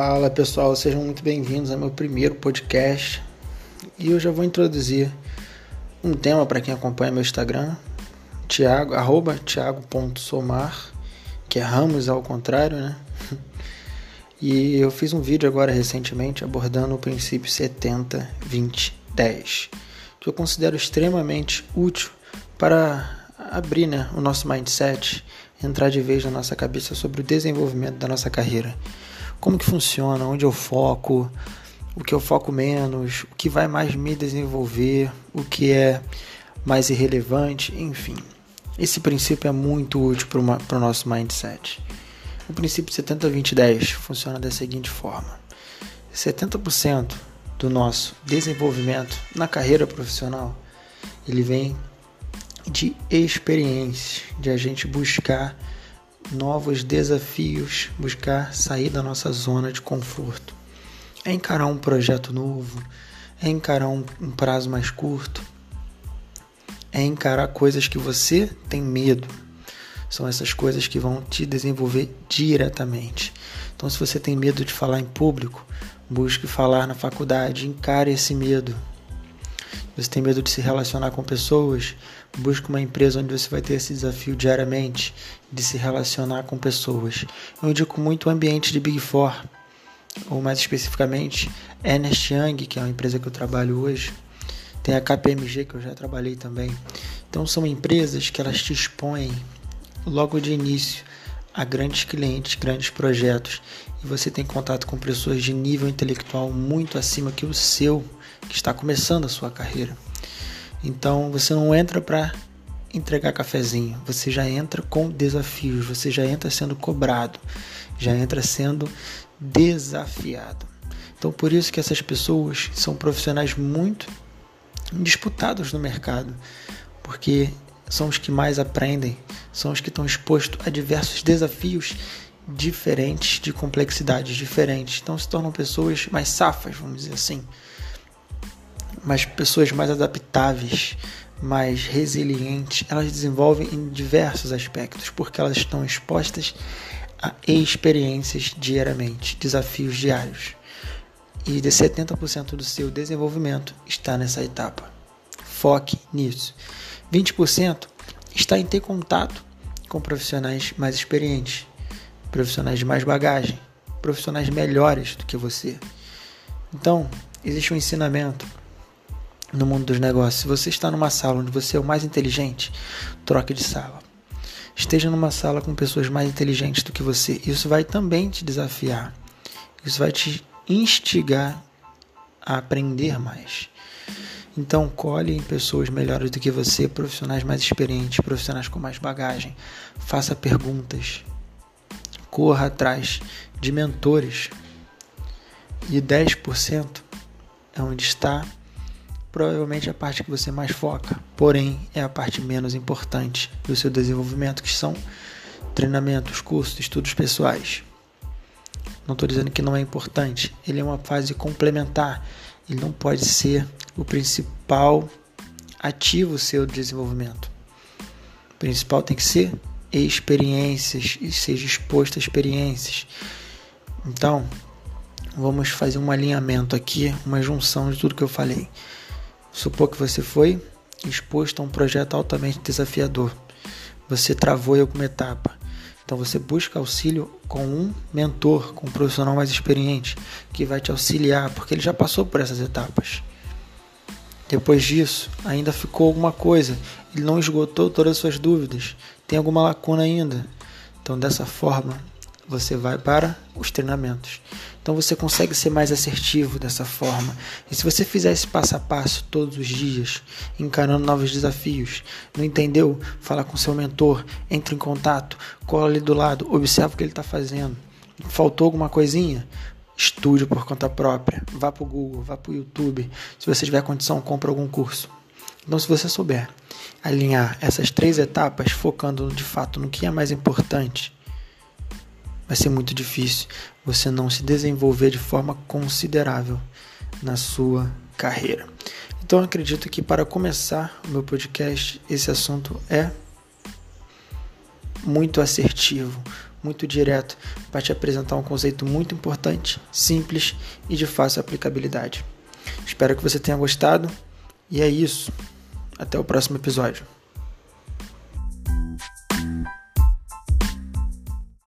Fala pessoal, sejam muito bem-vindos ao meu primeiro podcast. E eu já vou introduzir um tema para quem acompanha meu Instagram, Thiago, arroba thiago.somar, que é Ramos ao contrário, né? E eu fiz um vídeo agora recentemente abordando o princípio 70, 20, 10, que eu considero extremamente útil para abrir né, o nosso mindset, entrar de vez na nossa cabeça sobre o desenvolvimento da nossa carreira como que funciona, onde eu foco, o que eu foco menos, o que vai mais me desenvolver, o que é mais irrelevante, enfim. Esse princípio é muito útil para o nosso mindset. O princípio 70-20-10 funciona da seguinte forma: 70% do nosso desenvolvimento na carreira profissional ele vem de experiências, de a gente buscar novos desafios, buscar sair da nossa zona de conforto. É encarar um projeto novo, é encarar um, um prazo mais curto, é encarar coisas que você tem medo. São essas coisas que vão te desenvolver diretamente. Então, se você tem medo de falar em público, busque falar na faculdade, encare esse medo. Você tem medo de se relacionar com pessoas, Busque uma empresa onde você vai ter esse desafio diariamente de se relacionar com pessoas. Eu indico muito o ambiente de Big Four, ou mais especificamente Ernest Young, que é uma empresa que eu trabalho hoje. Tem a KPMG, que eu já trabalhei também. Então são empresas que elas te expõem logo de início a grandes clientes, grandes projetos, e você tem contato com pessoas de nível intelectual muito acima que o seu, que está começando a sua carreira. Então você não entra para entregar cafezinho, você já entra com desafios, você já entra sendo cobrado, já entra sendo desafiado. Então por isso que essas pessoas são profissionais muito disputados no mercado, porque são os que mais aprendem, são os que estão expostos a diversos desafios diferentes, de complexidades diferentes. Então se tornam pessoas mais safas, vamos dizer assim mas pessoas mais adaptáveis, mais resilientes, elas desenvolvem em diversos aspectos, porque elas estão expostas a experiências diariamente, desafios diários. E de 70% do seu desenvolvimento está nessa etapa. Foque nisso. 20% está em ter contato com profissionais mais experientes, profissionais de mais bagagem, profissionais melhores do que você. Então, existe um ensinamento no mundo dos negócios. Se você está numa sala onde você é o mais inteligente, troque de sala. Esteja numa sala com pessoas mais inteligentes do que você. Isso vai também te desafiar. Isso vai te instigar a aprender mais. Então, colhe em pessoas melhores do que você, profissionais mais experientes, profissionais com mais bagagem. Faça perguntas. Corra atrás de mentores. E 10% é onde está provavelmente é a parte que você mais foca, porém é a parte menos importante do seu desenvolvimento, que são treinamentos, cursos, estudos pessoais. Não estou dizendo que não é importante, ele é uma fase complementar, ele não pode ser o principal ativo seu desenvolvimento. O principal tem que ser experiências e seja exposto a experiências. Então, vamos fazer um alinhamento aqui, uma junção de tudo que eu falei. Supor que você foi exposto a um projeto altamente desafiador. Você travou em alguma etapa. Então você busca auxílio com um mentor, com um profissional mais experiente, que vai te auxiliar, porque ele já passou por essas etapas. Depois disso, ainda ficou alguma coisa, ele não esgotou todas as suas dúvidas, tem alguma lacuna ainda. Então, dessa forma, você vai para os treinamentos. Então você consegue ser mais assertivo dessa forma. E se você fizer esse passo a passo todos os dias, encarando novos desafios, não entendeu? Fala com seu mentor, entre em contato, cola ali do lado, observa o que ele está fazendo. Faltou alguma coisinha? Estude por conta própria. Vá para o Google, vá para o YouTube. Se você tiver condição, compre algum curso. Então, se você souber alinhar essas três etapas, focando de fato no que é mais importante, vai ser muito difícil você não se desenvolver de forma considerável na sua carreira. Então acredito que para começar o meu podcast, esse assunto é muito assertivo, muito direto para te apresentar um conceito muito importante, simples e de fácil aplicabilidade. Espero que você tenha gostado e é isso. Até o próximo episódio.